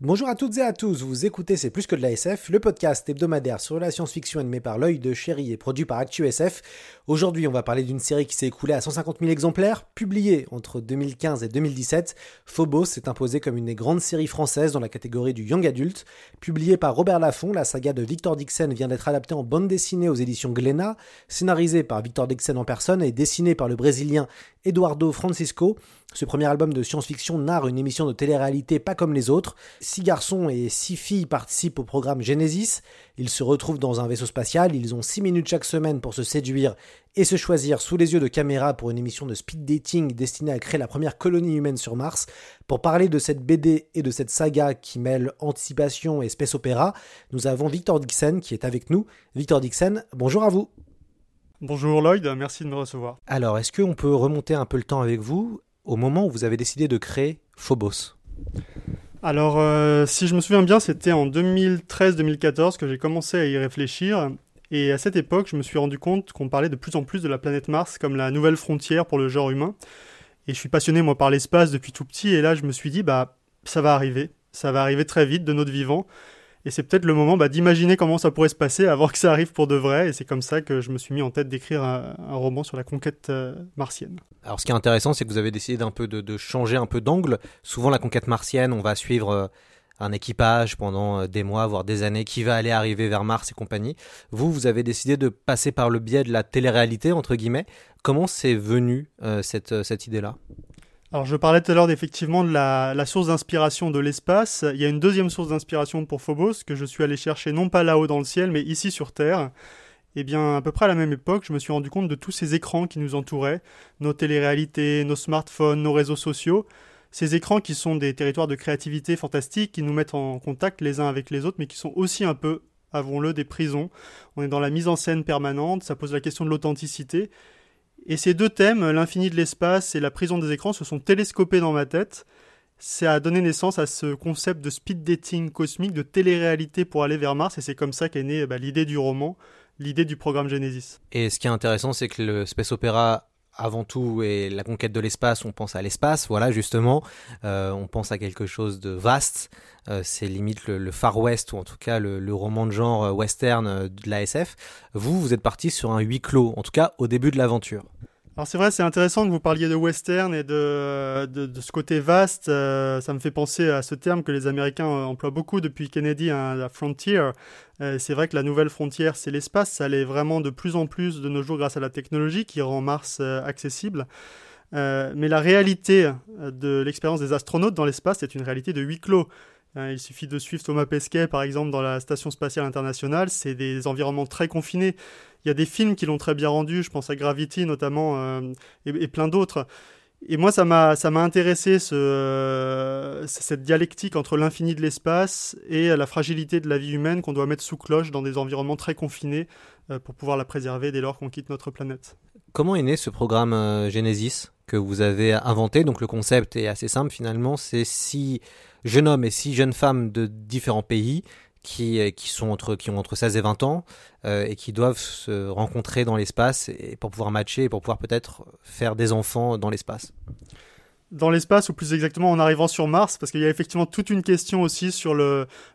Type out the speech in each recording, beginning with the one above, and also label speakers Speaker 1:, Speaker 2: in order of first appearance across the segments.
Speaker 1: Bonjour à toutes et à tous, vous écoutez C'est plus que de la SF, le podcast hebdomadaire sur la science-fiction animé par l'œil de chéri et produit par ActuSF. Aujourd'hui, on va parler d'une série qui s'est écoulée à 150 000 exemplaires, publiée entre 2015 et 2017. Phobos s'est imposée comme une des grandes séries françaises dans la catégorie du young adult. Publiée par Robert Laffont, la saga de Victor Dixon vient d'être adaptée en bande dessinée aux éditions Glénat, scénarisée par Victor Dixon en personne et dessinée par le Brésilien Eduardo Francisco. Ce premier album de science-fiction narre une émission de télé-réalité pas comme les autres. Six garçons et six filles participent au programme Genesis. Ils se retrouvent dans un vaisseau spatial, ils ont six minutes chaque semaine pour se séduire et se choisir sous les yeux de caméra pour une émission de speed dating destinée à créer la première colonie humaine sur Mars. Pour parler de cette BD et de cette saga qui mêle anticipation et space opéra, nous avons Victor Dixon qui est avec nous. Victor Dixon, bonjour à vous.
Speaker 2: Bonjour Lloyd, merci de me recevoir.
Speaker 1: Alors, est-ce qu'on peut remonter un peu le temps avec vous? Au moment où vous avez décidé de créer Phobos
Speaker 2: Alors, euh, si je me souviens bien, c'était en 2013-2014 que j'ai commencé à y réfléchir. Et à cette époque, je me suis rendu compte qu'on parlait de plus en plus de la planète Mars comme la nouvelle frontière pour le genre humain. Et je suis passionné, moi, par l'espace depuis tout petit. Et là, je me suis dit, bah, ça va arriver. Ça va arriver très vite de notre vivant. Et c'est peut-être le moment bah, d'imaginer comment ça pourrait se passer avant que ça arrive pour de vrai. Et c'est comme ça que je me suis mis en tête d'écrire un, roman sur la conquête euh, martienne.
Speaker 1: Alors ce qui est intéressant, c'est que vous avez décidé d'un peu de, changer un peu d'angle. Souvent la conquête martienne, on va suivre euh, un équipage pendant euh, des mois, voire des années, qui va aller arriver vers Mars et compagnie. Vous, vous avez décidé de passer par le biais de la télé-réalité, entre guillemets. Comment c'est venu cette idée-là?
Speaker 2: Alors je parlais tout à l'heure effectivement de la, source d'inspiration de l'espace. Il y a une deuxième source d'inspiration pour Phobos que je suis allé chercher non pas là-haut dans le ciel mais ici sur Terre. Eh bien, à peu près à la même époque, je me suis rendu compte de tous ces écrans qui nous entouraient, nos téléréalités, nos smartphones, nos réseaux sociaux. Ces écrans qui sont des territoires de créativité fantastiques, qui nous mettent en contact les uns avec les autres, mais qui sont aussi un peu, avons-le, des prisons. On est dans la mise en scène permanente, ça pose la question de l'authenticité. Et ces deux thèmes, l'infini de l'espace et la prison des écrans, se sont télescopés dans ma tête. Ça a donné naissance à ce concept de speed dating cosmique, de télé-réalité pour aller vers Mars, et c'est comme ça qu'est née bah, l'idée du roman, l'idée du programme Genesis.
Speaker 1: Et ce qui est intéressant, c'est que le space opéra avant tout et la conquête de l'espace, on pense à l'espace, voilà justement, euh, on pense à quelque chose de vaste, euh, c'est limite le, Far West ou en tout cas le, le roman de genre western de la SF. Vous, vous êtes parti sur un huis clos, en tout cas au début de l'aventure.
Speaker 2: Alors c'est vrai, c'est intéressant que vous parliez de western et de, de, ce côté vaste. Euh, ça me fait penser à ce terme que les Américains emploient beaucoup depuis Kennedy, hein, la frontier. Euh, c'est vrai que la nouvelle frontière, c'est l'espace. Ça l'est vraiment de plus en plus de nos jours grâce à la technologie qui rend Mars euh, accessible. mais la réalité de l'expérience des astronautes dans l'espace, c'est une réalité de huis clos. Il suffit de suivre Thomas Pesquet, par exemple, dans la Station spatiale internationale. C'est des environnements très confinés. Il y a des films qui l'ont très bien rendu, je pense à Gravity notamment, euh, et, plein d'autres. Et moi, ça m'a, intéressé euh, cette dialectique entre l'infini de l'espace et la fragilité de la vie humaine qu'on doit mettre sous cloche dans des environnements très confinés euh, pour pouvoir la préserver dès lors qu'on quitte notre planète.
Speaker 1: Comment est né ce programme Genesis que vous avez inventé? Donc le concept est assez simple finalement, c'est six jeunes hommes et six jeunes femmes de différents pays qui, qui, sont entre, qui ont entre 16 et 20 ans euh, et qui doivent se rencontrer dans l'espace pour pouvoir matcher et pour pouvoir peut-être faire des enfants dans l'espace.
Speaker 2: Dans l'espace, ou plus exactement en arrivant sur Mars, parce qu'il y a effectivement toute une question aussi sur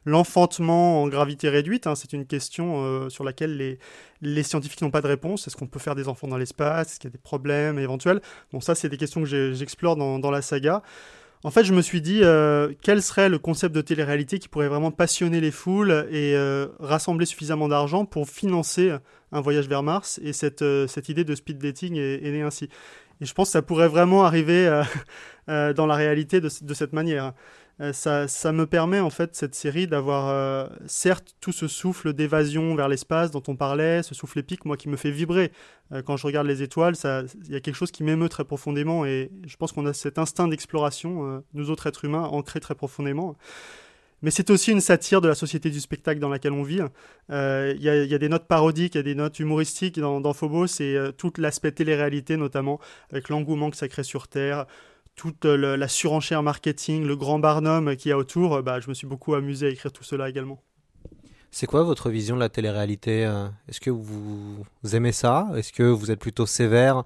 Speaker 2: l'enfantement en gravité réduite. Hein. C'est une question euh, sur laquelle les, les scientifiques n'ont pas de réponse. Est-ce qu'on peut faire des enfants dans l'espace? Est-ce qu'il y a des problèmes éventuels? Bon, ça, c'est des questions que j'explore dans la saga. En fait, je me suis dit euh, quel serait le concept de télé-réalité qui pourrait vraiment passionner les foules et euh, rassembler suffisamment d'argent pour financer un voyage vers Mars. Et cette, euh, cette idée de speed dating est, née ainsi. Et je pense que ça pourrait vraiment arriver dans la réalité de cette manière. Euh, ça, ça, me permet en fait cette série d'avoir certes tout ce souffle d'évasion vers l'espace dont on parlait, ce souffle épique moi qui me fait vibrer quand je regarde les étoiles, il y a quelque chose qui m'émeut très profondément et je pense qu'on a cet instinct d'exploration, nous autres êtres humains, ancré très profondément. Mais c'est aussi une satire de la société du spectacle dans laquelle on vit. Euh, il y, a des notes parodiques, il y a des notes humoristiques dans, dans Phobos et euh, tout l'aspect télé-réalité notamment, avec l'engouement que ça crée sur Terre, toute la surenchère marketing, le grand barnum qu'il y a autour. Bah, je me suis beaucoup amusé à écrire tout cela également.
Speaker 1: C'est quoi votre vision de la télé-réalité euh? Est-ce que vous, aimez ça? Est-ce que vous êtes plutôt sévère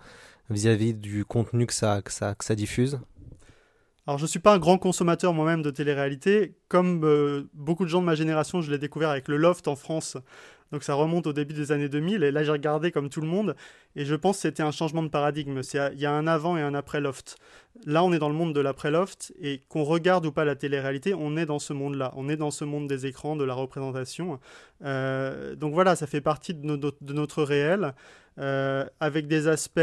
Speaker 1: vis-à-vis du contenu que ça diffuse?
Speaker 2: Alors je ne suis pas un grand consommateur moi-même de télé-réalité. Comme euh, beaucoup de gens de ma génération, je l'ai découvert avec le Loft en France. Donc ça remonte au début des années 2000. Et là j'ai regardé comme tout le monde. Et je pense que c'était un changement de paradigme. Il y a un avant et un après Loft. Là on est dans le monde de l'après Loft. Et qu'on regarde ou pas la télé-réalité, on est dans ce monde-là. On est dans ce monde des écrans, de la représentation. Euh, donc voilà, ça fait partie de, de notre réel. Euh, avec des aspects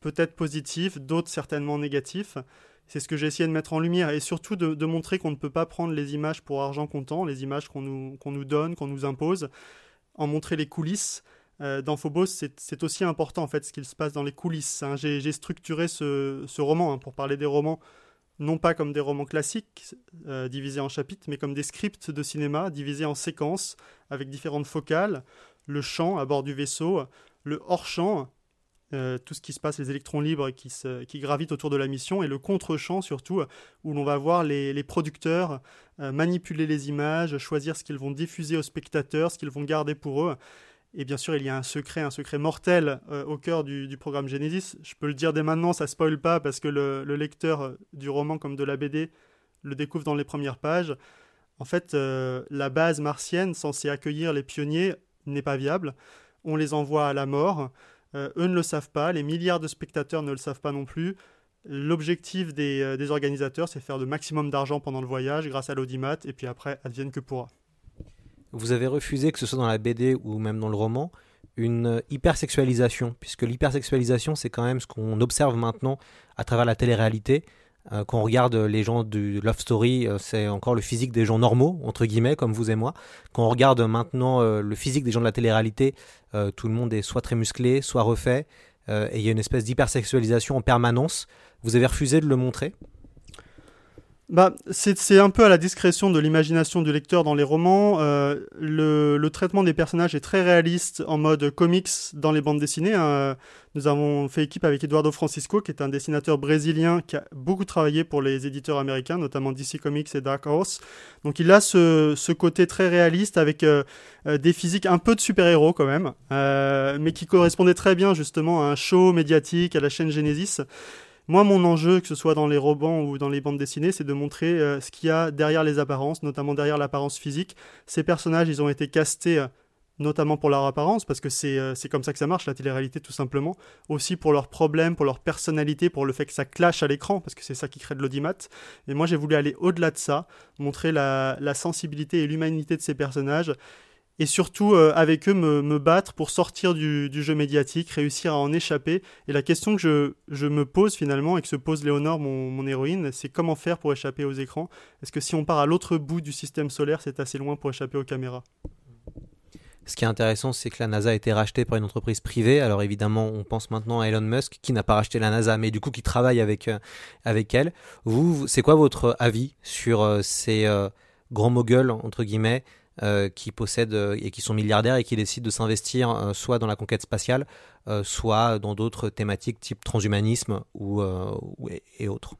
Speaker 2: peut-être positifs, d'autres certainement négatifs. C'est ce que j'ai essayé de mettre en lumière et surtout de, montrer qu'on ne peut pas prendre les images pour argent comptant, les images qu'on nous, donne, qu'on nous impose, en montrer les coulisses. Euh, dans Phobos, c'est aussi important en fait ce qu'il se passe dans les coulisses. Hein. J'ai structuré ce, roman hein, pour parler des romans, non pas comme des romans classiques euh, divisés en chapitres, mais comme des scripts de cinéma divisés en séquences avec différentes focales, le chant à bord du vaisseau, le hors-champ euh, tout ce qui se passe, les électrons libres qui, qui gravitent autour de la mission, et le contre-champ surtout, où l'on va voir les, producteurs euh, manipuler les images, choisir ce qu'ils vont diffuser aux spectateurs, ce qu'ils vont garder pour eux. Et bien sûr, il y a un secret, un secret mortel euh, au cœur du, programme Genesis. Je peux le dire dès maintenant, ça spoil pas, parce que le, lecteur du roman comme de la BD le découvre dans les premières pages. En fait, la base martienne censée accueillir les pionniers n'est pas viable. On les envoie à la mort. Euh, eux ne le savent pas, les milliards de spectateurs ne le savent pas non plus. L'objectif des, euh, organisateurs, c'est faire le maximum d'argent pendant le voyage grâce à l'audimat, et puis après, advienne que pourra.
Speaker 1: Vous avez refusé, que ce soit dans la BD ou même dans le roman, une hypersexualisation, puisque l'hypersexualisation, c'est quand même ce qu'on observe maintenant à travers la télé-réalité. Euh, quand on regarde les gens du Love Story, euh, c'est encore le physique des gens normaux, entre guillemets, comme vous et moi. Quand on regarde maintenant euh, le physique des gens de la télé-réalité, tout le monde est soit très musclé, soit refait, et il y a une espèce d'hypersexualisation en permanence. Vous avez refusé de le montrer
Speaker 2: bah, c'est un peu à la discrétion de l'imagination du lecteur dans les romans. Euh, le, traitement des personnages est très réaliste en mode comics dans les bandes dessinées. Hein. Nous avons fait équipe avec Eduardo Francisco, qui est un dessinateur brésilien qui a beaucoup travaillé pour les éditeurs américains, notamment DC Comics et Dark Horse. Donc il a ce, côté très réaliste avec euh, euh, des physiques un peu de super-héros quand même, mais qui correspondait très bien justement à un show médiatique, à la chaîne Genesis. Moi, mon enjeu, que ce soit dans les romans ou dans les bandes dessinées, c'est de montrer euh, ce qu'il y a derrière les apparences, notamment derrière l'apparence physique. Ces personnages, ils ont été castés euh, notamment pour leur apparence, parce que euh, c'est comme ça que ça marche, la télé-réalité, tout simplement. Aussi pour leurs problèmes, pour leur personnalité, pour le fait que ça clash à l'écran, parce que c'est ça qui crée de l'audimat. Et moi, j'ai voulu aller au-delà de ça, montrer la, la sensibilité et l'humanité de ces personnages, et surtout euh, avec eux me, battre pour sortir du, jeu médiatique, réussir à en échapper. Et la question que je, me pose finalement et que se pose Léonore, mon, héroïne, c'est comment faire pour échapper aux écrans? Est-ce que si on part à l'autre bout du système solaire, c'est assez loin pour échapper aux caméras?
Speaker 1: Ce qui est intéressant, c'est que la NASA a été rachetée par une entreprise privée. Alors évidemment, on pense maintenant à Elon Musk, qui n'a pas racheté la NASA, mais du coup qui travaille avec, euh, avec elle. Vous, c'est quoi votre avis sur euh, ces grands moguls, entre guillemets, euh, qui possèdent euh, et qui sont milliardaires et qui décident de s'investir euh, soit dans la conquête spatiale, soit dans d'autres thématiques type transhumanisme ou, et, autres.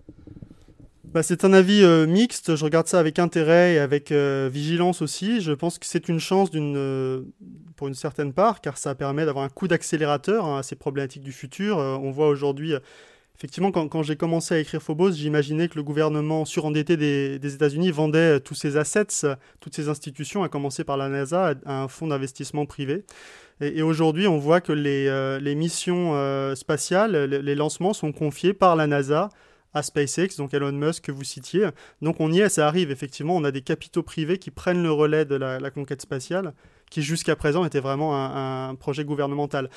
Speaker 2: Bah, c'est un avis mixte, je regarde ça avec intérêt et avec vigilance aussi. Je pense que c'est une chance pour une certaine part, car ça permet d'avoir un coup d'accélérateur hein, à ces problématiques du futur. on voit aujourd'hui Effectivement, quand, j'ai commencé à écrire Phobos, j'imaginais que le gouvernement surendetté des, États-Unis vendait tous ses assets, toutes ses institutions, à commencer par la NASA, à un fonds d'investissement privé. Et, aujourd'hui, on voit que les, euh, missions euh, spatiales, les, lancements sont confiés par la NASA à SpaceX, donc Elon Musk que vous citiez. Donc on y est, ça arrive, effectivement, on a des capitaux privés qui prennent le relais de la, conquête spatiale, qui jusqu'à présent était vraiment un projet gouvernemental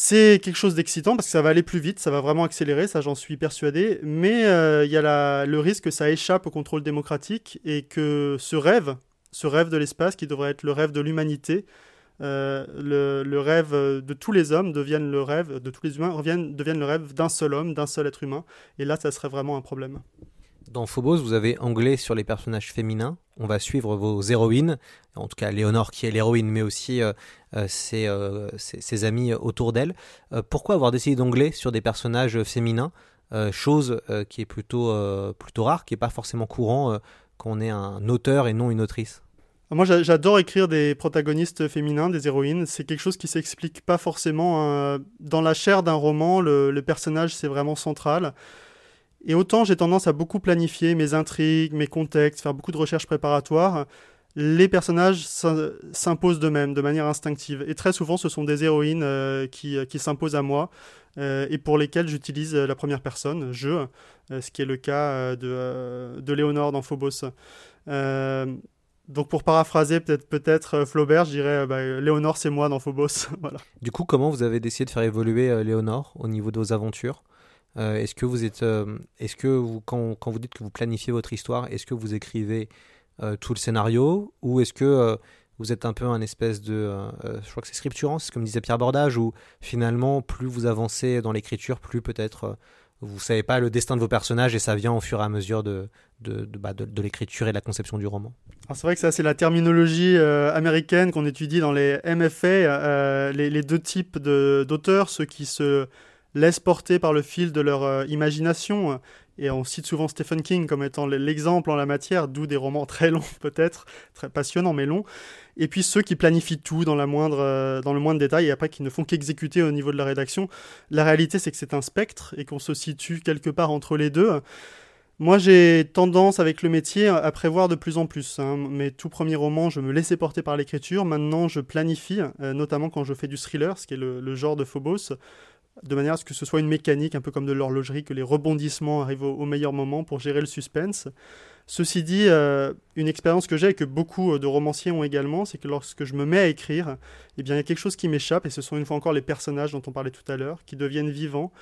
Speaker 2: C'est quelque chose d'excitant parce que ça va aller plus vite, ça va vraiment accélérer, ça j'en suis persuadé, mais euh, il y a le risque que ça échappe au contrôle démocratique et que ce rêve, ce rêve de l'espace qui devrait être le rêve de l'humanité, euh, le, rêve de tous les hommes devienne le rêve, de tous les humains devienne le rêve d'un seul homme, d'un seul être humain, et là ça serait vraiment un problème.
Speaker 1: Dans Phobos, vous avez anglais sur les personnages féminins. On va suivre vos héroïnes, en tout cas Léonore qui est l'héroïne, mais aussi euh, euh, euh, ses, amis autour d'elle. pourquoi avoir décidé d'anglais sur des personnages féminins Chose qui est plutôt, plutôt rare, qui n'est pas forcément courant quand on est un auteur et non une autrice?
Speaker 2: Moi, j'adore écrire des protagonistes féminins, des héroïnes. C'est quelque chose qui s'explique pas forcément. Dans la chair d'un roman, le personnage, c'est vraiment central. Et autant j'ai tendance à beaucoup planifier mes intrigues, mes contextes, faire beaucoup de recherches préparatoires, les personnages s'imposent d'eux-mêmes, de manière instinctive. Et très souvent, ce sont des héroïnes euh, qui, qui s'imposent à moi euh, et pour lesquelles j'utilise la première personne, je, euh, ce qui est le cas de, de Léonore dans Phobos. donc pour paraphraser peut-être peut-être Flaubert, je dirais bah, Léonore c'est moi dans Phobos. voilà.
Speaker 1: Du coup, comment vous avez décidé de faire évoluer Léonore au niveau de vos aventures? Euh, est-ce que vous êtes, euh, est-ce que quand, quand, vous dites que vous planifiez votre histoire, est-ce que vous écrivez euh, tout le scénario ou est-ce que vous êtes un peu un espèce de, je crois que c'est scripturant, c'est comme disait Pierre Bordage, où finalement plus vous avancez dans l'écriture, plus peut-être vous savez pas le destin de vos personnages et ça vient au fur et à mesure de, de, de, bah, l'écriture et de la conception du roman.
Speaker 2: C'est vrai que ça, c'est la terminologie américaine qu'on étudie dans les MFA, les, les, deux types d'auteurs, ceux qui se laissent porter par le fil de leur euh, imagination. Et on cite souvent Stephen King comme étant l'exemple en la matière, d'où des romans très longs peut-être, très passionnants mais longs. Et puis ceux qui planifient tout euh, dans le moindre détail et après qui ne font qu'exécuter au niveau de la rédaction. La réalité c'est que c'est un spectre et qu'on se situe quelque part entre les deux. Moi, j'ai tendance avec le métier à prévoir de plus en plus. Hein. Mes tout premiers romans, je me laissais porter par l'écriture. Maintenant, je planifie, euh, notamment quand je fais du thriller, ce qui est le genre de Phobos de manière à ce que ce soit une mécanique un peu comme de l'horlogerie, que les rebondissements arrivent au, meilleur moment pour gérer le suspense. Ceci dit, euh, une expérience que j'ai et que beaucoup euh, de romanciers ont également, c'est que lorsque je me mets à écrire, eh bien, il y a quelque chose qui m'échappe, et ce sont une fois encore les personnages dont on parlait tout à l'heure, qui deviennent vivants,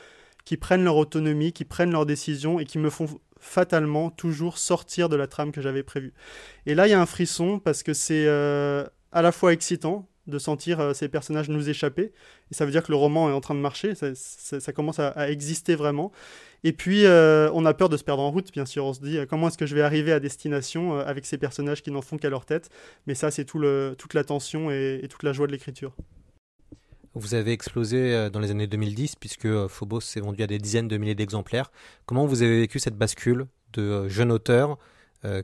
Speaker 2: qui prennent leur autonomie, qui prennent leurs décisions et qui me font fatalement toujours sortir de la trame que j'avais prévue. Et là, il y a un frisson parce que c'est euh, à la fois excitant, de sentir euh, ces personnages nous échapper. Et ça veut dire que le roman est en train de marcher, ça, commence à, exister vraiment. Et puis, euh, on a peur de se perdre en route, bien sûr. On se dit, euh, comment est-ce que je vais arriver à destination avec ces personnages qui n'en font qu'à leur tête? Mais ça, c'est tout toute la tension et, toute la joie de l'écriture.
Speaker 1: Vous avez explosé dans les années 2010, puisque Phobos s'est vendu à des dizaines de milliers d'exemplaires. Comment vous avez vécu cette bascule de jeunes auteurs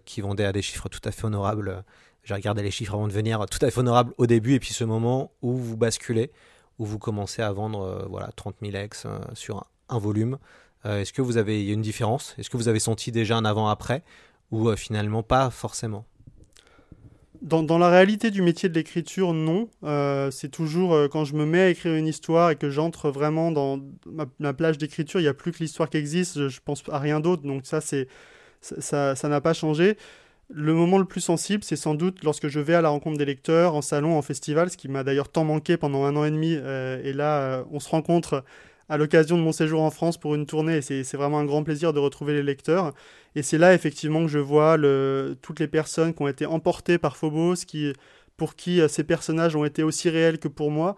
Speaker 1: qui vendaient à des chiffres tout à fait honorables j'ai regardé les chiffres avant de venir, tout à fait honorable au début, et puis ce moment où vous basculez, où vous commencez à vendre euh, voilà, 30 000 ex euh, sur un, volume. Euh, est-ce que vous avez une différence? Est-ce que vous avez senti déjà un avant-après Ou finalement pas forcément?
Speaker 2: Dans, dans, la réalité du métier de l'écriture, non. c'est toujours quand je me mets à écrire une histoire et que j'entre vraiment dans ma, plage d'écriture, il n'y a plus que l'histoire qui existe, je, je pense à rien d'autre. Donc ça, c'est ça n'a pas changé. Le moment le plus sensible, c'est sans doute lorsque je vais à la rencontre des lecteurs, en salon, en festival, ce qui m'a d'ailleurs tant manqué pendant un an et demi. Euh, et là, euh, on se rencontre à l'occasion de mon séjour en France pour une tournée, c'est vraiment un grand plaisir de retrouver les lecteurs. Et c'est là, effectivement, que je vois toutes les personnes qui ont été emportées par Phobos, pour qui euh, ces personnages ont été aussi réels que pour moi.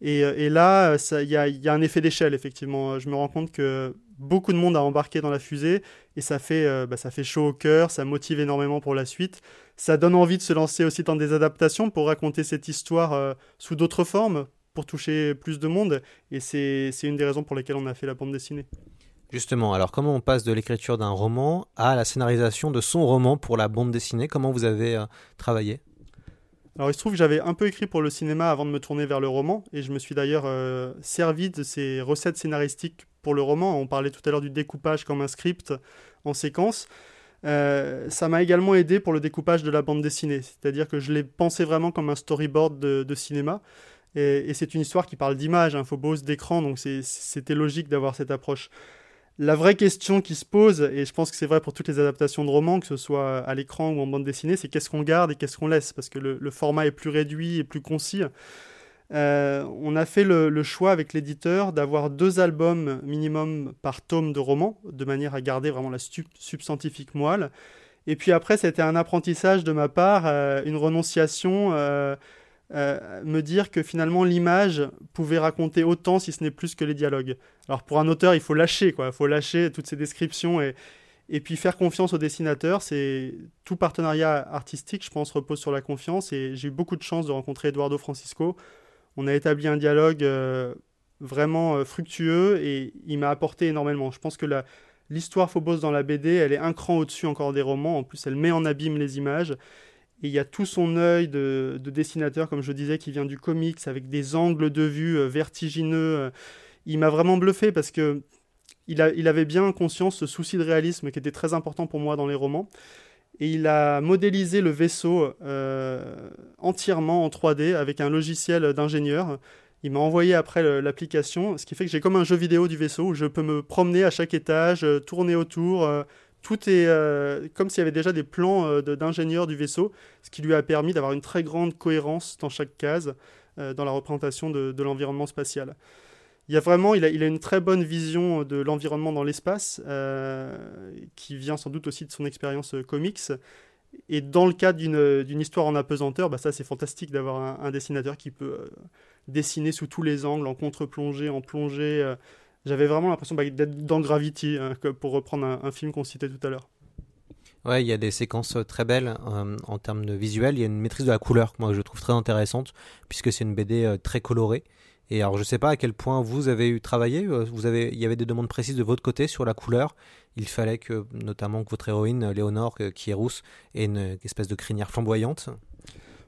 Speaker 2: Et, là, il y a, un effet d'échelle, effectivement. Je me rends compte que beaucoup de monde a embarqué dans la fusée et ça fait, euh, bah, ça fait chaud au cœur, ça motive énormément pour la suite. Ça donne envie de se lancer aussi dans des adaptations pour raconter cette histoire euh, sous d'autres formes, pour toucher plus de monde. Et c'est une des raisons pour lesquelles on a fait la bande dessinée.
Speaker 1: Justement, alors comment on passe de l'écriture d'un roman à la scénarisation de son roman pour la bande dessinée? Comment vous avez euh, travaillé?
Speaker 2: Alors il se trouve que j'avais un peu écrit pour le cinéma avant de me tourner vers le roman, et je me suis d'ailleurs servi de ces recettes scénaristiques pour le roman. On parlait tout à l'heure du découpage comme un script en séquence. Euh, ça m'a également aidé pour le découpage de la bande dessinée, c'est-à-dire que je l'ai pensé vraiment comme un storyboard de, cinéma. Et, c'est une histoire qui parle d'image, un hein, Phobos d'écran, donc c'était logique d'avoir cette approche. La vraie question qui se pose, et je pense que c'est vrai pour toutes les adaptations de romans, que ce soit à l'écran ou en bande dessinée, c'est qu'est-ce qu'on garde et qu'est-ce qu'on laisse, parce que le, le, format est plus réduit et plus concis. On a fait le, choix avec l'éditeur d'avoir deux albums minimum par tome de roman, de manière à garder vraiment la substantifique moelle. Et puis après, c'était un apprentissage de ma part, une renonciation euh, me dire que finalement l'image pouvait raconter autant, si ce n'est plus que les dialogues. Alors pour un auteur, il faut lâcher, quoi. Il faut lâcher toutes ces descriptions et, et puis faire confiance au dessinateur. C'est tout partenariat artistique, je pense, repose sur la confiance. Et j'ai eu beaucoup de chance de rencontrer Eduardo Francisco. On a établi un dialogue euh, vraiment euh, fructueux et il m'a apporté énormément. Je pense que l'histoire Phobos dans la BD, elle est un cran au-dessus encore des romans. En plus, elle met en abîme les images. Et il y a tout son œil de, dessinateur, comme je disais, qui vient du comics, avec des angles de vue euh, vertigineux. Il m'a vraiment bluffé parce que il, avait bien conscience ce souci de réalisme qui était très important pour moi dans les romans. Et il a modélisé le vaisseau euh, entièrement en 3D avec un logiciel d'ingénieur. Il m'a envoyé après l'application, ce qui fait que j'ai comme un jeu vidéo du vaisseau où je peux me promener à chaque étage, tourner autour, tout est euh, comme s'il y avait déjà des plans euh, d'ingénieurs du vaisseau, ce qui lui a permis d'avoir une très grande cohérence dans chaque case euh, dans la représentation de, l'environnement spatial. Il a vraiment, il a, une très bonne vision de l'environnement dans l'espace, qui vient sans doute aussi de son expérience comics. Et dans le cadre d'une histoire en apesanteur, bah ça c'est fantastique d'avoir un, dessinateur qui peut dessiner sous tous les angles, en contre-plongée, en plongée j'avais vraiment l'impression bah, d'être dans Gravity, hein, pour reprendre un, film qu'on citait tout à l'heure.
Speaker 1: Ouais, il y a des séquences euh, très belles euh, en termes de visuel. Il y a une maîtrise de la couleur que moi je trouve très intéressante puisque c'est une BD euh, très colorée. Et alors je sais pas à quel point vous avez eu travaillé. Vous avez, il y avait des demandes précises de votre côté sur la couleur. Il fallait que, notamment, que votre héroïne Léonore, qui est rousse, ait une espèce de crinière flamboyante.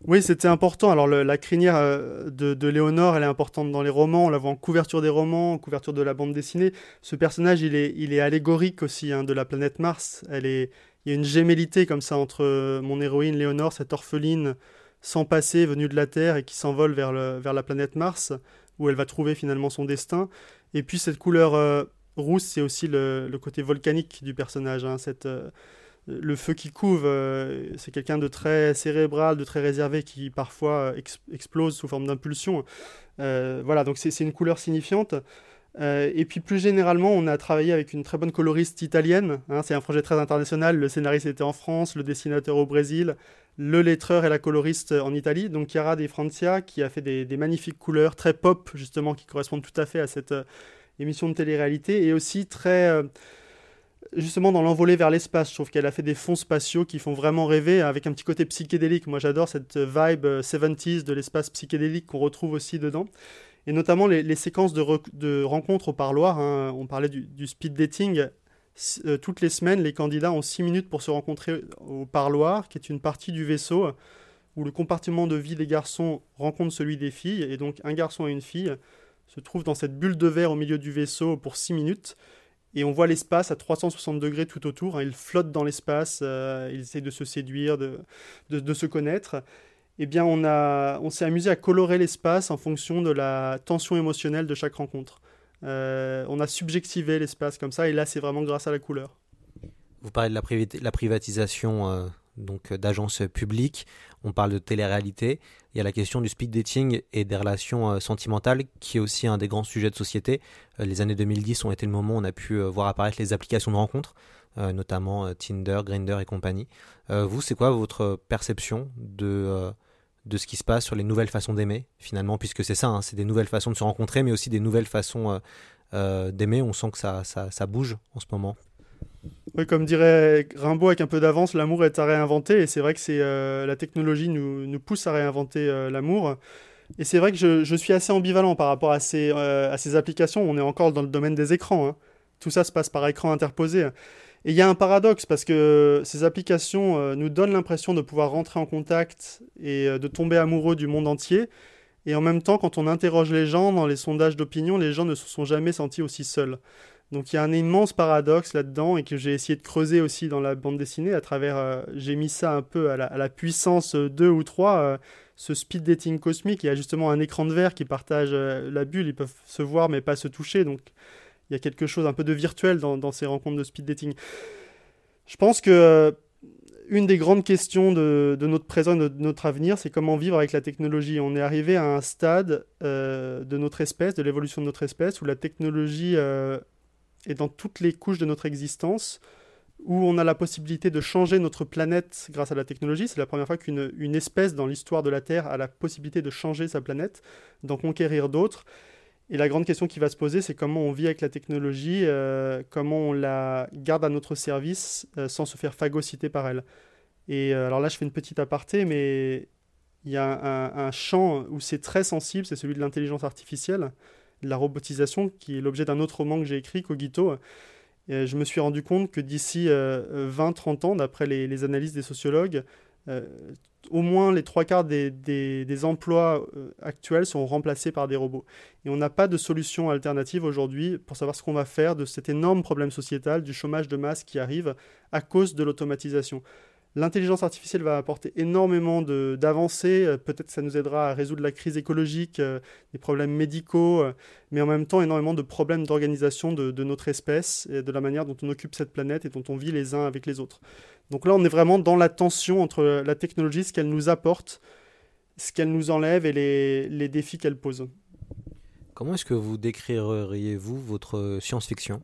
Speaker 2: Oui, c'était important. Alors la crinière euh, de, Léonore, elle est importante dans les romans. On la voit en couverture des romans, en couverture de la bande dessinée. Ce personnage, il est, il est allégorique aussi hein, de la planète Mars. Il y a une gémellité comme ça entre euh, mon héroïne Léonore, cette orpheline sans passé, venue de la Terre et qui s'envole vers, vers la planète Mars, où elle va trouver finalement son destin. Et puis cette couleur euh, rousse, c'est aussi le, côté volcanique du personnage. Hein, cette le feu qui couve, euh, c'est quelqu'un de très cérébral, de très réservé qui parfois euh, explose sous forme d'impulsion. Euh, voilà, donc c'est une couleur signifiante. et puis plus généralement, on a travaillé avec une très bonne coloriste italienne. Hein. c'est un projet très international. Le scénariste était en France, le dessinateur au Brésil, le lettreur et la coloriste en Italie. Donc Chiara De Francia qui a fait des, magnifiques couleurs très pop justement qui correspondent tout à fait à cette émission de télé-réalité et aussi très justement dans l'envolée vers l'espace. Je trouve qu'elle a fait des fonds spatiaux qui font vraiment rêver avec un petit côté psychédélique. Moi j'adore cette vibe 70s euh, de l'espace psychédélique qu'on retrouve aussi dedans. Et notamment les, séquences de, rencontres au parloir. Hein. On parlait du, speed dating. Euh, toutes les semaines, les candidats ont 6 minutes pour se rencontrer au parloir, qui est une partie du vaisseau où le compartiment de vie des garçons rencontre celui des filles. Et donc un garçon et une fille se trouvent dans cette bulle de verre au milieu du vaisseau pour 6 minutes et on voit l'espace à 360 degrés tout autour. Hein. Ils flottent dans l'espace, euh, ils essayent de se séduire, de, se connaître. Eh bien, on s'est amusé à colorer l'espace en fonction de la tension émotionnelle de chaque rencontre. Euh, on a subjectivé l'espace comme ça, et là, c'est vraiment grâce à la couleur.
Speaker 1: Vous parlez de la, privatisation euh, donc d'agences publiques, on parle de télé-réalité, il y a la question du speed dating et des relations euh, sentimentales qui est aussi un des grands sujets de société. Euh, les années 2010 ont été le moment où on a pu euh, voir apparaître les applications de rencontres, notamment Tinder, Grindr et compagnie. vous, c'est quoi votre perception de, de ce qui se passe sur les nouvelles façons d'aimer, finalement, puisque c'est ça, hein, c'est des nouvelles façons de se rencontrer, mais aussi des nouvelles façons d'aimer. On sent que ça, ça, ça bouge en ce moment.
Speaker 2: Oui, comme dirait Rimbaud avec un peu d'avance, l'amour est à réinventer. Et c'est vrai que c'est euh, la technologie nous, nous, pousse à réinventer euh, l'amour. Et c'est vrai que je, je, suis assez ambivalent par rapport à ces, euh, à ces applications. On est encore dans le domaine des écrans. Hein. Tout ça se passe par écran interposé. Et il y a un paradoxe parce que ces applications nous donnent l'impression de pouvoir rentrer en contact et de tomber amoureux du monde entier. Et en même temps, quand on interroge les gens dans les sondages d'opinion, les gens ne se sont jamais sentis aussi seuls. Donc il y a un immense paradoxe là-dedans et que j'ai essayé de creuser aussi dans la bande dessinée à travers, euh, j'ai mis ça un peu à la, puissance 2 ou 3, euh, ce speed dating cosmique, il y a justement un écran de verre qui partage euh, la bulle, ils peuvent se voir mais pas se toucher, donc il y a quelque chose un peu de virtuel dans, ces rencontres de speed dating. Je pense que une des grandes questions de, notre présent et de notre avenir, c'est comment vivre avec la technologie. On est arrivé à un stade euh, de notre espèce, de l'évolution de notre espèce, où la technologie euh, est dans toutes les couches de notre existence, où on a la possibilité de changer notre planète grâce à la technologie. C'est la première fois qu'une espèce dans l'histoire de la Terre a la possibilité de changer sa planète, d'en conquérir d'autres. Et la grande question qui va se poser, c'est comment on vit avec la technologie, euh, comment on la garde à notre service euh, sans se faire phagocyter par elle. Et euh, alors là, je fais une petite aparté, mais il y a un, champ où c'est très sensible, c'est celui de l'intelligence artificielle, de la robotisation, qui est l'objet d'un autre roman que j'ai écrit, Cogito. Je me suis rendu compte que d'ici 20-30 ans, d'après les, analyses des sociologues, au moins les trois quarts des, emplois euh, actuels sont remplacés par des robots. Et on n'a pas de solution alternative aujourd'hui pour savoir ce qu'on va faire de cet énorme problème sociétal du chômage de masse qui arrive à cause de l'automatisation. L'intelligence artificielle va apporter énormément d'avancées. Euh, peut-être que ça nous aidera à résoudre la crise écologique, euh, des problèmes médicaux, mais en même temps énormément de problèmes d'organisation de, notre espèce et de la manière dont on occupe cette planète et dont on vit les uns avec les autres. Donc là, on est vraiment dans la tension entre la technologie, ce qu'elle nous apporte, ce qu'elle nous enlève et les, défis qu'elle pose.
Speaker 1: Comment est-ce que vous décririez-vous votre science-fiction?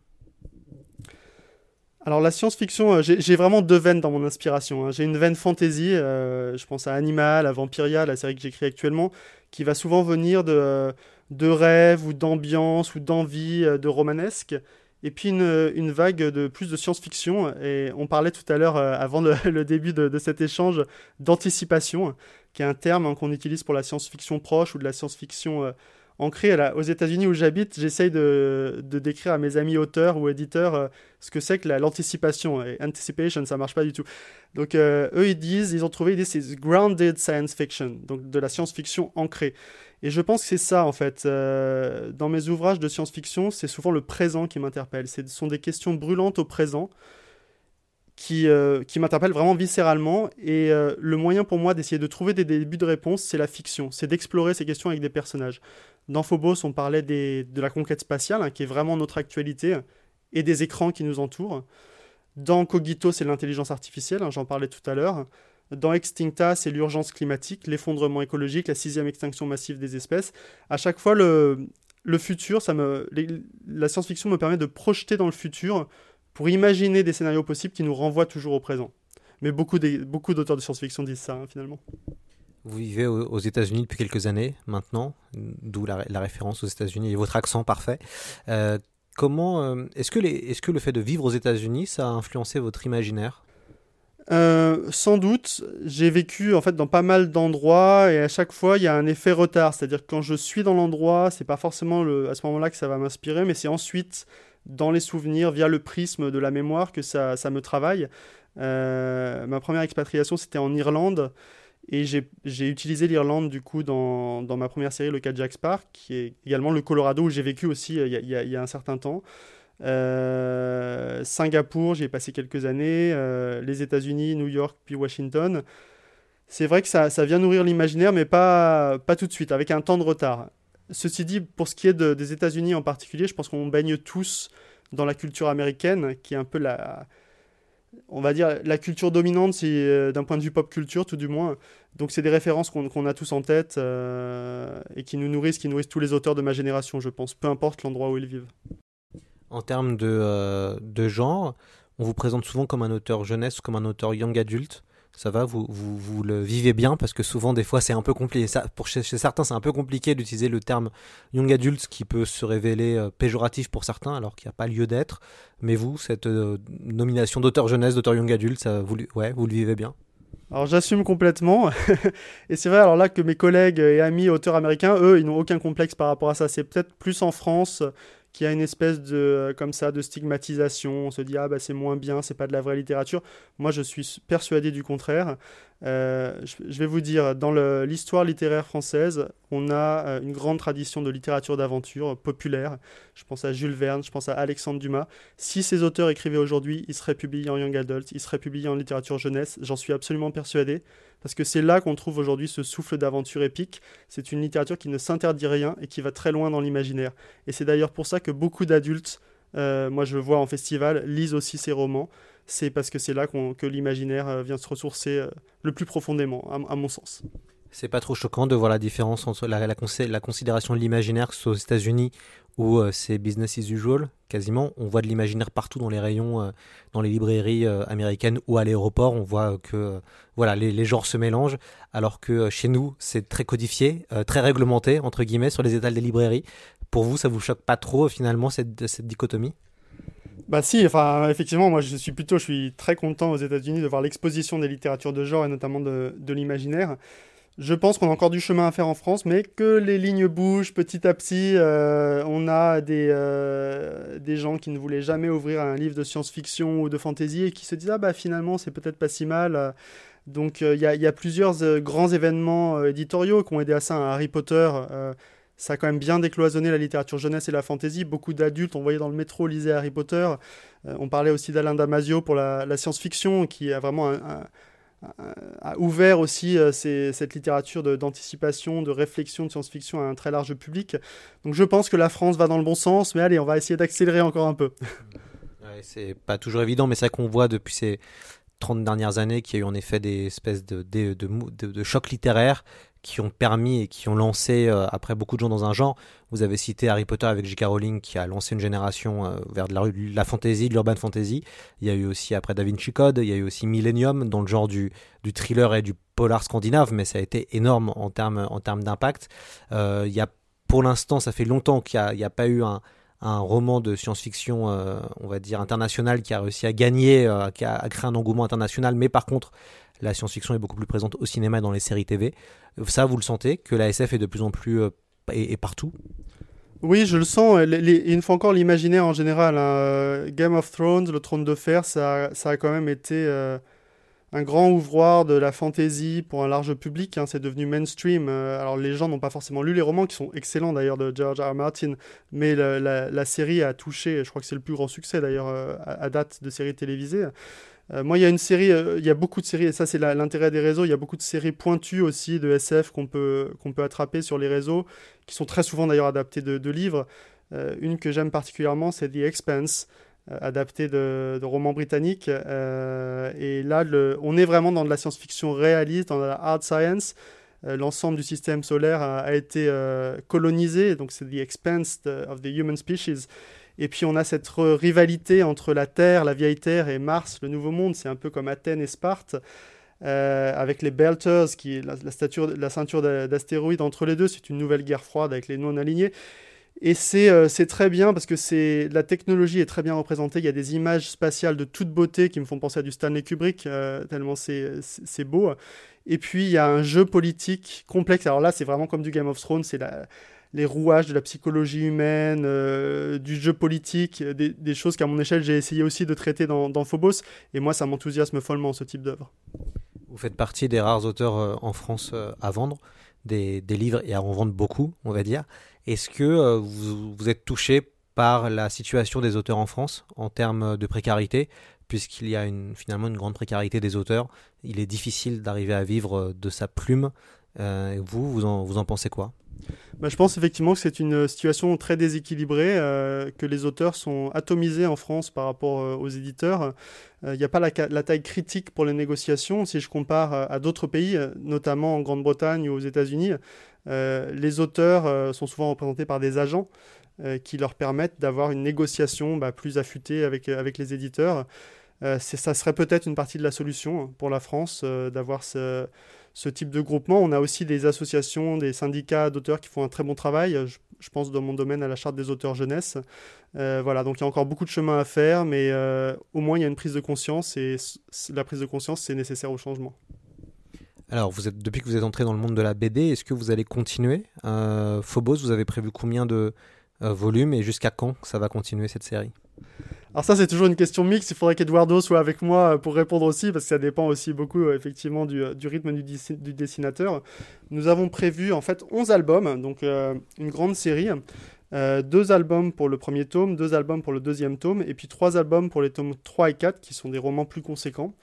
Speaker 2: Alors la science-fiction, euh, j'ai vraiment deux veines dans mon inspiration. Hein. J'ai une veine fantasy, euh, je pense à Animal, à Vampiria, la série que j'écris actuellement, qui va souvent venir de, de rêves ou d'ambiance ou d'envie euh, de romanesque et puis une, vague de plus de science-fiction. Et on parlait tout à l'heure, avant le, début de, cet échange, d'anticipation, qui est un terme hein, qu'on utilise pour la science-fiction proche ou de la science-fiction euh, ancrée. aux États-Unis où j'habite, j'essaye de, décrire à mes amis auteurs ou éditeurs euh, ce que c'est que l'anticipation. Et anticipation, ça marche pas du tout. Donc eux, ils disent, ils ont trouvé, ils disent c'est grounded science fiction, donc de la science-fiction ancrée. Et je pense que c'est ça, en fait. Euh, dans mes ouvrages de science-fiction, c'est souvent le présent qui m'interpelle. Ce sont des questions brûlantes au présent qui, euh, qui m'interpellent vraiment viscéralement. Et euh, le moyen pour moi d'essayer de trouver des débuts de réponse, c'est la fiction. C'est d'explorer ces questions avec des personnages. Dans Phobos, on parlait de la conquête spatiale, hein, qui est vraiment notre actualité, et des écrans qui nous entourent. Dans Cogito, c'est l'intelligence artificielle, hein, j'en parlais tout à l'heure. Dans Extincta, c'est l'urgence climatique, l'effondrement écologique, la sixième extinction massive des espèces. À chaque fois, le, futur, la science-fiction me permet de projeter dans le futur pour imaginer des scénarios possibles qui nous renvoient toujours au présent. Mais beaucoup, d'auteurs de science-fiction disent ça, hein, finalement.
Speaker 1: Vous vivez aux États-Unis depuis quelques années maintenant, d'où la, référence aux États-Unis et votre accent parfait. Euh, comment euh, est-ce que, le fait de vivre aux États-Unis, ça a influencé votre imaginaire?
Speaker 2: Euh, sans doute, j'ai vécu en fait dans pas mal d'endroits et à chaque fois il y a un effet retard, c'est-à-dire quand je suis dans l'endroit, c'est pas forcément à ce moment-là que ça va m'inspirer, mais c'est ensuite dans les souvenirs via le prisme de la mémoire que ça, me travaille. Ma première expatriation c'était en Irlande et j'ai utilisé l'Irlande du coup dans, dans, ma première série, le Jack Spark, qui est également le Colorado où j'ai vécu aussi euh, il y, y, a un certain temps. Euh, Singapour, j'y ai passé quelques années. Euh, les États-Unis, New York, puis Washington. C'est vrai que ça, ça vient nourrir l'imaginaire, mais pas, pas tout de suite, avec un temps de retard. Ceci dit, pour ce qui est des États-Unis en particulier, je pense qu'on baigne tous dans la culture américaine, qui est un peu la, on va dire, la culture dominante, euh, d'un point de vue pop culture, tout du moins. Donc, c'est des références qu'on a tous en tête et qui nous nourrissent, qui nourrissent tous les auteurs de ma génération, je pense, peu importe l'endroit où ils vivent.
Speaker 1: En termes de, euh, de genre, on vous présente souvent comme un auteur jeunesse, comme un auteur young adulte. Ça va, vous, vous, vous le vivez bien parce que souvent, des fois, c'est un peu compliqué. Pour chez, certains, c'est un peu compliqué d'utiliser le terme young adult qui peut se révéler euh, péjoratif pour certains alors qu'il n'y a pas lieu d'être. Mais vous, cette euh, nomination d'auteur jeunesse, d'auteur young adulte, ça, vous, ouais, vous le vivez bien
Speaker 2: alors j'assume complètement. et c'est vrai alors là que mes collègues et amis auteurs américains, eux, ils n'ont aucun complexe par rapport à ça. C'est peut-être plus en France qui a une espèce de euh, comme ça de stigmatisation. On se dit ah bah c'est moins bien, c'est pas de la vraie littérature. Moi je suis persuadé du contraire. Euh, je, vais vous dire, dans l'histoire littéraire française, on a euh, une grande tradition de littérature d'aventure populaire. Je pense à Jules Verne, je pense à Alexandre Dumas. Si ces auteurs écrivaient aujourd'hui, ils seraient publiés en young adult, ils seraient publiés en littérature jeunesse. J'en suis absolument persuadé parce que c'est là qu'on trouve aujourd'hui ce souffle d'aventure épique. C'est une littérature qui ne s'interdit rien et qui va très loin dans l'imaginaire. Et c'est d'ailleurs pour ça que beaucoup d'adultes, euh, moi je le vois en festival, lisent aussi ces romans. c'est parce que c'est là que l'imaginaire vient se ressourcer le plus profondément, à mon sens.
Speaker 1: C'est pas trop choquant de voir la différence entre la, considération de l'imaginaire, aux États-Unis où euh, c'est business as usual, quasiment. On voit de l'imaginaire partout dans les rayons, euh, dans les librairies euh, américaines ou à l'aéroport. On voit que voilà, les, genres se mélangent, alors que chez nous, c'est très codifié, très réglementé, entre guillemets, sur les étals des librairies. Pour vous, ça vous choque pas trop, finalement, cette, dichotomie?
Speaker 2: Bah si, enfin effectivement, moi je suis plutôt, je suis très content aux États-Unis de voir l'exposition des littératures de genre et notamment de l'imaginaire. Je pense qu'on a encore du chemin à faire en France, mais que les lignes bougent petit à petit. Euh, on a des, euh, des gens qui ne voulaient jamais ouvrir un livre de science-fiction ou de fantasy et qui se disent Ah bah finalement, c'est peut-être pas si mal. Donc il y, a plusieurs grands événements éditoriaux qui ont aidé à ça. Harry Potter, ça a quand même bien décloisonné la littérature jeunesse et la fantasy. Beaucoup d'adultes, on voyait dans le métro, lisaient Harry Potter. on parlait aussi d'Alain Damasio pour la science-fiction, qui a vraiment un a ouvert aussi euh, cette littérature d'anticipation, de, réflexion, de science-fiction à un très large public. Donc je pense que la France va dans le bon sens, mais allez, on va essayer d'accélérer encore un peu.
Speaker 1: c'est pas toujours évident, mais c'est ça qu'on voit depuis ces 30 dernières années qu'il y a eu en effet des espèces de, de, de chocs littéraires qui ont permis et qui ont lancé euh, après beaucoup de gens dans un genre. Vous avez cité Harry Potter avec J.K. Rowling qui a lancé une génération euh, vers de la, fantasy, de l'urban fantasy. Il y a eu aussi après Da Vinci Code, il y a eu aussi Millennium dans le genre du, thriller et du polar scandinave, mais ça a été énorme en termes d'impact. Euh, il y a pour l'instant, ça fait longtemps qu'il n'y a, pas eu un, un roman de science-fiction, on va dire international, qui a réussi à gagner, qui a, créé un engouement international. Mais par contre, la science-fiction est beaucoup plus présente au cinéma et dans les séries TV. Ça, vous le sentez, que la SF est de plus en plus euh, et, partout?
Speaker 2: Oui, je le sens. il une fois encore l'imaginaire en général. Hein. Game of Thrones, le trône de fer, ça, a quand même été euh, un grand ouvroir de la fantasy pour un large public. Hein. C'est devenu mainstream. Euh, alors les gens n'ont pas forcément lu les romans, qui sont excellents d'ailleurs de George R. Martin, mais la, série a touché, je crois que c'est le plus grand succès d'ailleurs à, date de séries télévisées. Euh, moi, il y a une série, euh, il y a beaucoup de séries, et ça c'est l'intérêt des réseaux, il y a beaucoup de séries pointues aussi de SF qu'on peut, qu'on peut attraper sur les réseaux, qui sont très souvent d'ailleurs adaptées de, livres. Euh, une que j'aime particulièrement, c'est The Expanse, adaptée de, romans britanniques. et là, on est vraiment dans de la science-fiction réaliste, dans la hard science. L'ensemble du système solaire a, été colonisé, donc c'est The Expanse of the Human Species. Et puis on a cette rivalité entre la Terre, la vieille Terre, et Mars, le nouveau monde. C'est un peu comme Athènes et Sparte. Euh, avec les Belters, qui la, la ceinture d'astéroïdes entre les deux. C'est une nouvelle guerre froide avec les non-alignés. Et euh, c'est très bien parce que la technologie est très bien représentée. Il y a des images spatiales de toute beauté qui me font penser à du Stanley Kubrick, euh, tellement c'est beau. Et puis il y a un jeu politique complexe. Alors là, c'est vraiment comme du Game of Thrones. C'est les rouages de la psychologie humaine, euh, du jeu politique, des, choses qu'à mon échelle j'ai essayé aussi de traiter dans, Phobos. Et moi, ça m'enthousiasme follement ce type d'œuvre.
Speaker 1: Vous faites partie des rares auteurs euh, en France euh, à vendre des, livres et à en vendre beaucoup, on va dire. Est-ce que vous, vous, êtes touché par la situation des auteurs en France en termes de précarité? Puisqu'il y a finalement une grande précarité des auteurs. Il est difficile d'arriver à vivre de sa plume. vous, vous en, vous en pensez quoi?
Speaker 2: Bah, je pense effectivement que c'est une situation très déséquilibrée, euh, que les auteurs sont atomisés en France par rapport euh, aux éditeurs. Il euh, n'y a pas la, taille critique pour les négociations. Si je compare à d'autres pays, notamment en Grande-Bretagne ou aux États-Unis, les auteurs sont souvent représentés par des agents qui leur permettent d'avoir une négociation bah, plus affûtée avec, les éditeurs. ça serait peut-être une partie de la solution pour la France d'avoir ce type de groupement. On a aussi des associations, des syndicats d'auteurs qui font un très bon travail. Je, pense dans mon domaine à la charte des auteurs jeunesse. Euh, voilà, donc il y a encore beaucoup de chemin à faire, mais euh, au moins il y a une prise de conscience et la prise de conscience c'est nécessaire au changement.
Speaker 1: Alors, vous êtes, depuis que vous êtes entré dans le monde de la BD, est-ce que vous allez continuer? Euh, Phobos, vous avez prévu combien de volumes et jusqu'à quand ça va continuer cette série?
Speaker 2: Alors ça, c'est toujours une question mixte. Il faudrait qu'Eduardo soit avec moi euh, pour répondre aussi, parce que ça dépend aussi beaucoup, euh, effectivement, du, euh, rythme du, dessinateur. Nous avons prévu, en fait, 11 albums, donc une grande série. deux albums pour le premier tome, deux albums pour le deuxième tome, et puis trois albums pour les tomes 3 et 4, qui sont des romans plus conséquents.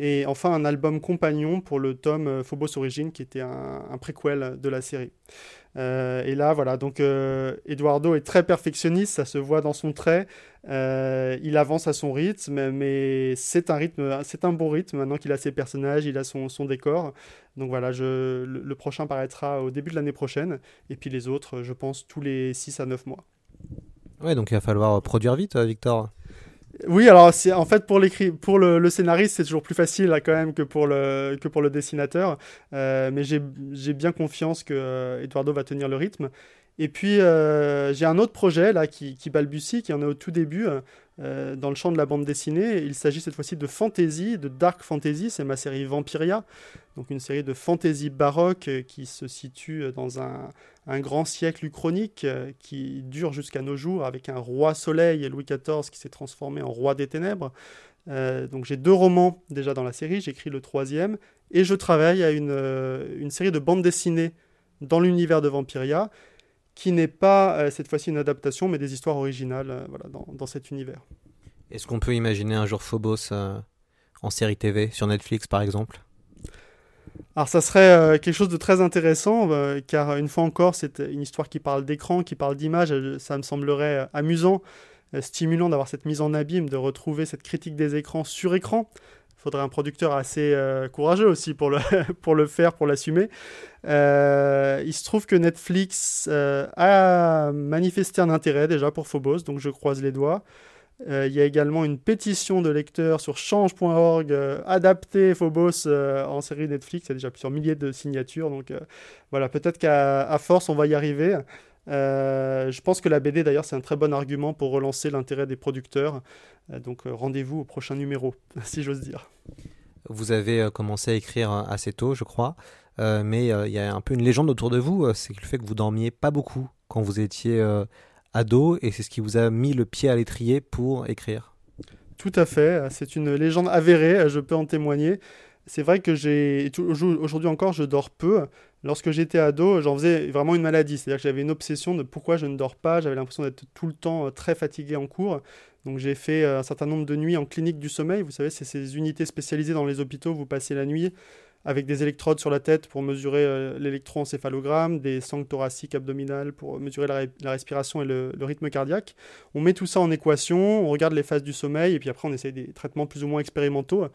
Speaker 2: Et enfin, un album compagnon pour le tome Phobos Origine, qui était un, préquel de la série. et là, voilà, donc Eduardo est très perfectionniste, ça se voit dans son trait. Euh, il avance à son rythme, mais c'est un rythme, c'est un bon rythme maintenant qu'il a ses personnages, il a son, décor. Donc voilà, le, le prochain paraîtra au début de l'année prochaine, et puis les autres, je pense, tous les 6 à 9 mois.
Speaker 1: Ouais, donc il va falloir produire vite, euh, Victor.
Speaker 2: Oui, alors c'est en fait pour l'écrit, pour le, le scénariste, c'est toujours plus facile là, quand même que pour le que pour le dessinateur. Euh, mais j'ai bien confiance que euh, Eduardo va tenir le rythme. Et puis euh, j'ai un autre projet là qui, balbutie, qui en est au tout début euh, dans le champ de la bande dessinée. Il s'agit cette fois-ci de fantasy, de dark fantasy. C'est ma série Vampiria, donc une série de fantasy baroque euh, qui se situe dans un, grand siècle uchronique qui dure jusqu'à nos jours avec un roi soleil, Louis XIV, qui s'est transformé en roi des ténèbres. Donc j'ai deux romans déjà dans la série, j'écris le troisième, et je travaille à une, une série de bandes dessinées dans l'univers de Vampiria, qui n'est pas euh, cette fois-ci une adaptation, mais des histoires originales euh, voilà, dans, dans cet univers.
Speaker 1: Est-ce qu'on peut imaginer un jour Phobos euh, en série TV, sur Netflix par exemple?
Speaker 2: Alors ça serait euh, quelque chose de très intéressant, euh, car une fois encore, c'est une histoire qui parle d'écran, qui parle d'image, ça me semblerait euh, amusant, stimulant d'avoir cette mise en abîme, de retrouver cette critique des écrans sur écran. Faudrait un producteur assez euh, courageux aussi pour le, pour le faire, pour l'assumer. Euh, il se trouve que Netflix euh, a manifesté un intérêt déjà pour Phobos, donc je croise les doigts. Il y a également une pétition de lecteurs sur change.org, adapter Phobos en série Netflix. Il y a déjà plusieurs milliers de signatures, donc voilà, peut-être qu'à force on va y arriver. Euh, je pense que la BD d'ailleurs c'est un très bon argument pour relancer l'intérêt des producteurs. Euh, donc euh, rendez-vous au prochain numéro, si j'ose dire.
Speaker 1: Vous avez commencé à écrire assez tôt, je crois, mais il y a un peu une légende autour de vous, c'est le fait que vous dormiez pas beaucoup quand vous étiez ado, et c'est ce qui vous a mis le pied à l'étrier pour écrire.
Speaker 2: Tout à fait, c'est une légende avérée, je peux en témoigner. C'est vrai que j'ai aujourd'hui encore, je dors peu. Lorsque j'étais ado, j'en faisais vraiment une maladie, c'est-à-dire que j'avais une obsession de pourquoi je ne dors pas. J'avais l'impression d'être tout le temps euh, très fatigué en cours. Donc j'ai fait euh, un certain nombre de nuits en clinique du sommeil. Vous savez, c'est ces unités spécialisées dans les hôpitaux. Vous passez la nuit avec des électrodes sur la tête pour mesurer euh, l'électroencéphalogramme, des sangs thoraciques abdominales pour mesurer la respiration et le, le rythme cardiaque. On met tout ça en équation, on regarde les phases du sommeil et puis après on essaye des traitements plus ou moins expérimentaux.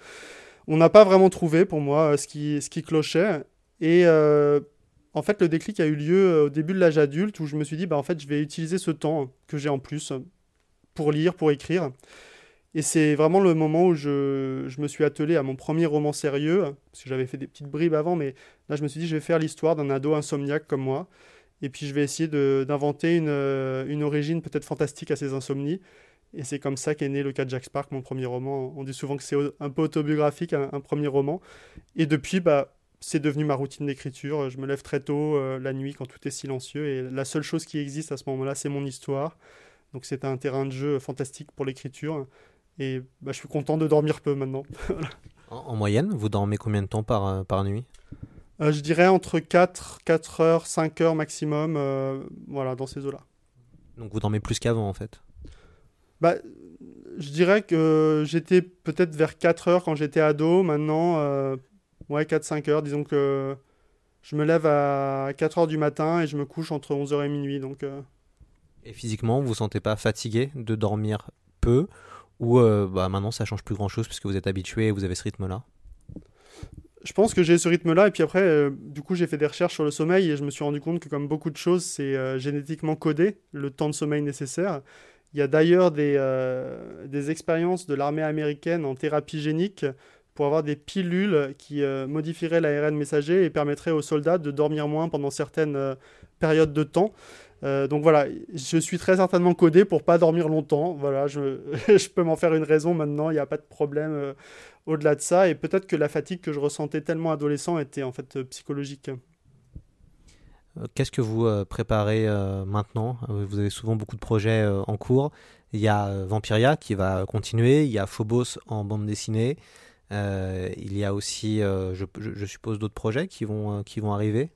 Speaker 2: On n'a pas vraiment trouvé pour moi euh, ce qui, clochait. Et euh, en fait, le déclic a eu lieu euh, au début de l'âge adulte où je me suis dit, bah, en fait, je vais utiliser ce temps que j'ai en plus pour lire, pour écrire. Et c'est vraiment le moment où je, me suis attelé à mon premier roman sérieux, parce que j'avais fait des petites bribes avant, mais là, je me suis dit, je vais faire l'histoire d'un ado insomniaque comme moi. Et puis, je vais essayer d'inventer une, une origine peut-être fantastique à ces insomnies. Et c'est comme ça qu'est né le cas de Jack Spark, mon premier roman. On dit souvent que c'est un peu autobiographique, un, un premier roman. Et depuis, bah, c'est devenu ma routine d'écriture. Je me lève très tôt, euh, la nuit, quand tout est silencieux. Et la seule chose qui existe à ce moment-là, c'est mon histoire. Donc c'est un terrain de jeu fantastique pour l'écriture. Et bah, je suis content de dormir peu maintenant.
Speaker 1: En, en moyenne, vous dormez combien de temps par, euh, par nuit?
Speaker 2: Euh, je dirais entre 4, 4 heures, 5 heures maximum. voilà, dans ces eaux-là.
Speaker 1: Donc vous dormez plus qu'avant en fait?
Speaker 2: Bah, je dirais que j'étais peut-être vers 4 heures quand j'étais ado. Maintenant, euh, ouais, 4-5 heures. Disons que je me lève à 4 heures du matin et je me couche entre 11h et minuit. Donc, euh,
Speaker 1: Et physiquement, vous vous sentez pas fatigué de dormir peu ou euh, bah, maintenant ça change plus grand chose puisque vous êtes habitué et vous avez ce rythme-là?
Speaker 2: Je pense que j'ai ce rythme-là. Et puis après, euh, du coup, j'ai fait des recherches sur le sommeil et je me suis rendu compte que, comme beaucoup de choses, c'est euh, génétiquement codé, le temps de sommeil nécessaire. Il y a d'ailleurs des, euh, des expériences de l'armée américaine en thérapie génique pour avoir des pilules qui euh, modifieraient l'ARN messager et permettraient aux soldats de dormir moins pendant certaines euh, périodes de temps. Donc voilà, je suis très certainement codé pour pas dormir longtemps. Voilà, je, peux m'en faire une raison maintenant, il n'y a pas de problème au-delà de ça. Et peut-être que la fatigue que je ressentais tellement adolescent était en fait psychologique.
Speaker 1: Euh, Qu'est-ce que vous euh, préparez euh, maintenant? Vous avez souvent beaucoup de projets en cours. Il y a Vampiria qui va continuer, il y a Phobos en bande dessinée, il y a aussi, je, suppose, d'autres projets qui vont, qui vont arriver?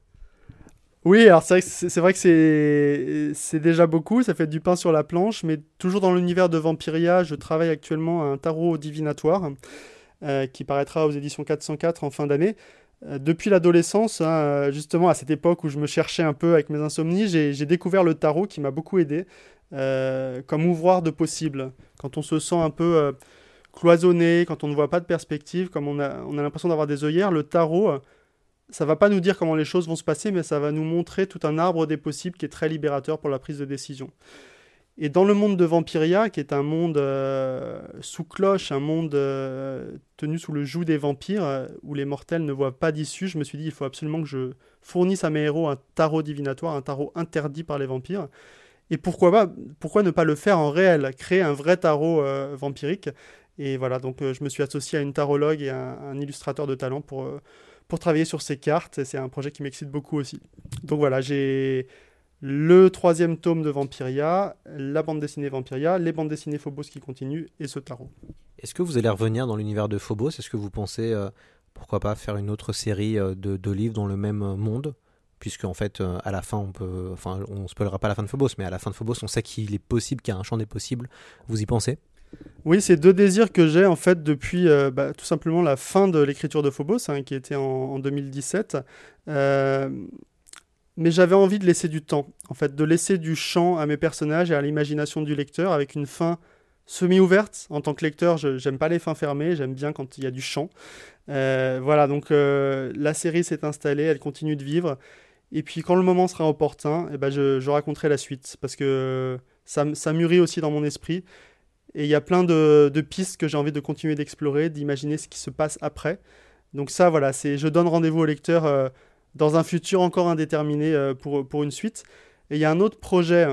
Speaker 2: Oui, alors c'est vrai que c'est déjà beaucoup, ça fait du pain sur la planche, mais toujours dans l'univers de Vampiria, je travaille actuellement à un tarot divinatoire qui paraîtra aux éditions 404 en fin d'année. Euh, depuis l'adolescence, hein, euh, justement à cette époque où je me cherchais un peu avec mes insomnies, j'ai découvert le tarot qui m'a beaucoup aidé. comme ouvroir de possible. Quand on se sent un peu cloisonné, quand on ne voit pas de perspective, comme on a, on a l'impression d'avoir des œillères, le tarot, ça va pas nous dire comment les choses vont se passer, mais ça va nous montrer tout un arbre des possibles qui est très libérateur pour la prise de décision. Et dans le monde de Vampiria, qui est un monde euh, sous cloche, un monde euh, tenu sous le joug des vampires, euh, où les mortels ne voient pas d'issue, je me suis dit il faut absolument que je fournisse à mes héros un tarot divinatoire, un tarot interdit par les vampires. Et pourquoi, pas, pourquoi ne pas le faire en réel, créer un vrai tarot vampirique Et voilà, donc je me suis associé à une tarologue et un, un illustrateur de talent pour, pour travailler sur ces cartes. C'est un projet qui m'excite beaucoup aussi. Donc voilà, j'ai le troisième tome de Vampiria, la bande dessinée Vampiria, les bandes dessinées Phobos qui continuent et ce tarot.
Speaker 1: Est-ce que vous allez revenir dans l'univers de Phobos? Est-ce que vous pensez, euh, pourquoi pas, faire une autre série euh, de, livres dans le même monde? Puisque en fait, euh, à la fin, on peut, enfin, on spoilera pas la fin de Phobos, mais à la fin de Phobos, on sait qu'il est possible, qu'il y a un champ des possibles. Vous y pensez?
Speaker 2: Oui, c'est deux désirs que j'ai en fait depuis bah, tout simplement la fin de l'écriture de Phobos, hein, qui était en, en 2017 mais j'avais envie de laisser du temps, en fait, de laisser du champ à mes personnages et à l'imagination du lecteur avec une fin semi-ouverte. En tant que lecteur, j'aime pas les fins fermées, j'aime bien quand il y a du champ. Euh, voilà, donc euh, la série s'est installée, elle continue de vivre. Et puis quand le moment sera opportun, eh ben je, raconterai la suite, parce que ça, mûrit aussi dans mon esprit. Et il y a plein de, de pistes que j'ai envie de continuer d'explorer, d'imaginer ce qui se passe après. Donc ça, voilà, c'est je donne rendez-vous au lecteur euh, dans un futur encore indéterminé euh, pour, pour une suite. Et il y a un autre projet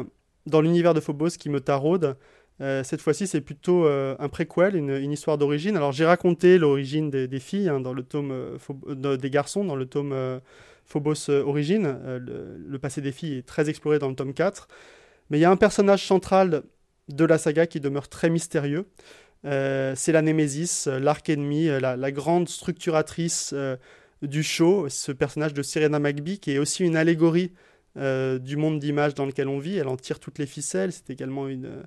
Speaker 2: dans l'univers de Phobos qui me taraude. Euh, cette fois-ci, c'est plutôt euh, un préquel, une, histoire d'origine. Alors, j'ai raconté l'origine des, filles hein, dans le tome des garçons dans le tome Phobos Origine. Le, passé des filles est très exploré dans le tome 4. Mais il y a un personnage central de la saga qui demeure très mystérieux. c'est la Némésis, l'arc ennemi, la, grande structuratrice du show, ce personnage de Serena McBee, qui est aussi une allégorie euh, du monde d'image dans lequel on vit. Elle en tire toutes les ficelles. C'est également une,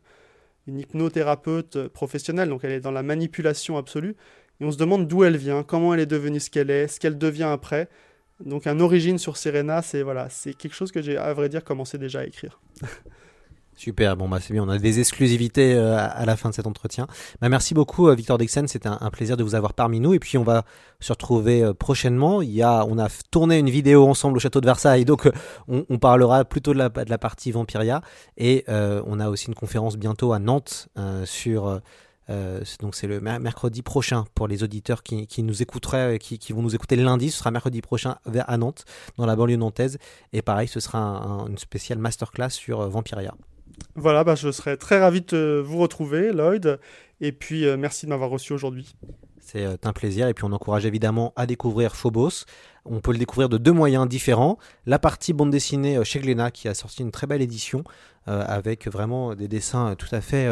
Speaker 2: une hypnothérapeute professionnelle, donc elle est dans la manipulation absolue. Et on se demande d'où elle vient, comment elle est devenue ce qu'elle est, ce qu'elle devient après. Donc un origine sur Serena, c'est voilà, c'est quelque chose que j'ai à vrai dire commencé déjà à écrire.
Speaker 1: Super, bon bah c'est bien, on a des exclusivités euh, à la fin de cet entretien. Bah, merci beaucoup euh, Victor Dixon, c'était un, plaisir de vous avoir parmi nous et puis on va se retrouver euh, prochainement. On a tourné une vidéo ensemble au château de Versailles, donc on, parlera plutôt de la, partie Vampiria et on a aussi une conférence bientôt à Nantes sur donc c'est le mercredi prochain pour les auditeurs qui, nous écouteraient, qui, vont nous écouter lundi. Ce sera mercredi prochain à Nantes, dans la banlieue nantaise. Et pareil, ce sera un, une spéciale masterclass sur Vampiria.
Speaker 2: Voilà, bah, je serais très ravi de vous retrouver, Lloyd. Et puis, euh, merci de m'avoir reçu aujourd'hui.
Speaker 1: C'est euh, un plaisir. Et puis, on encourage évidemment à découvrir Phobos. On peut le découvrir de deux moyens différents. La partie bande dessinée euh, chez Glénat, qui a sorti une très belle édition, avec vraiment des dessins tout à fait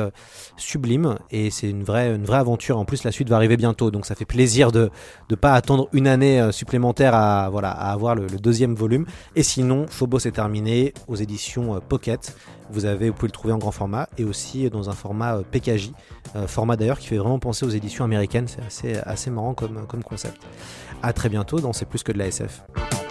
Speaker 1: sublimes. Et c'est une vraie, aventure. En plus, la suite va arriver bientôt. Donc, ça fait plaisir de ne pas attendre une année supplémentaire à, à avoir le, deuxième volume. Et sinon, Phobos est terminé aux éditions Pocket. Vous, avez, pouvez le trouver en grand format et aussi dans un format euh, PKJ, euh, format d'ailleurs qui fait vraiment penser aux éditions américaines. C'est assez, assez marrant comme, concept. A très bientôt dans C'est plus que de la SF.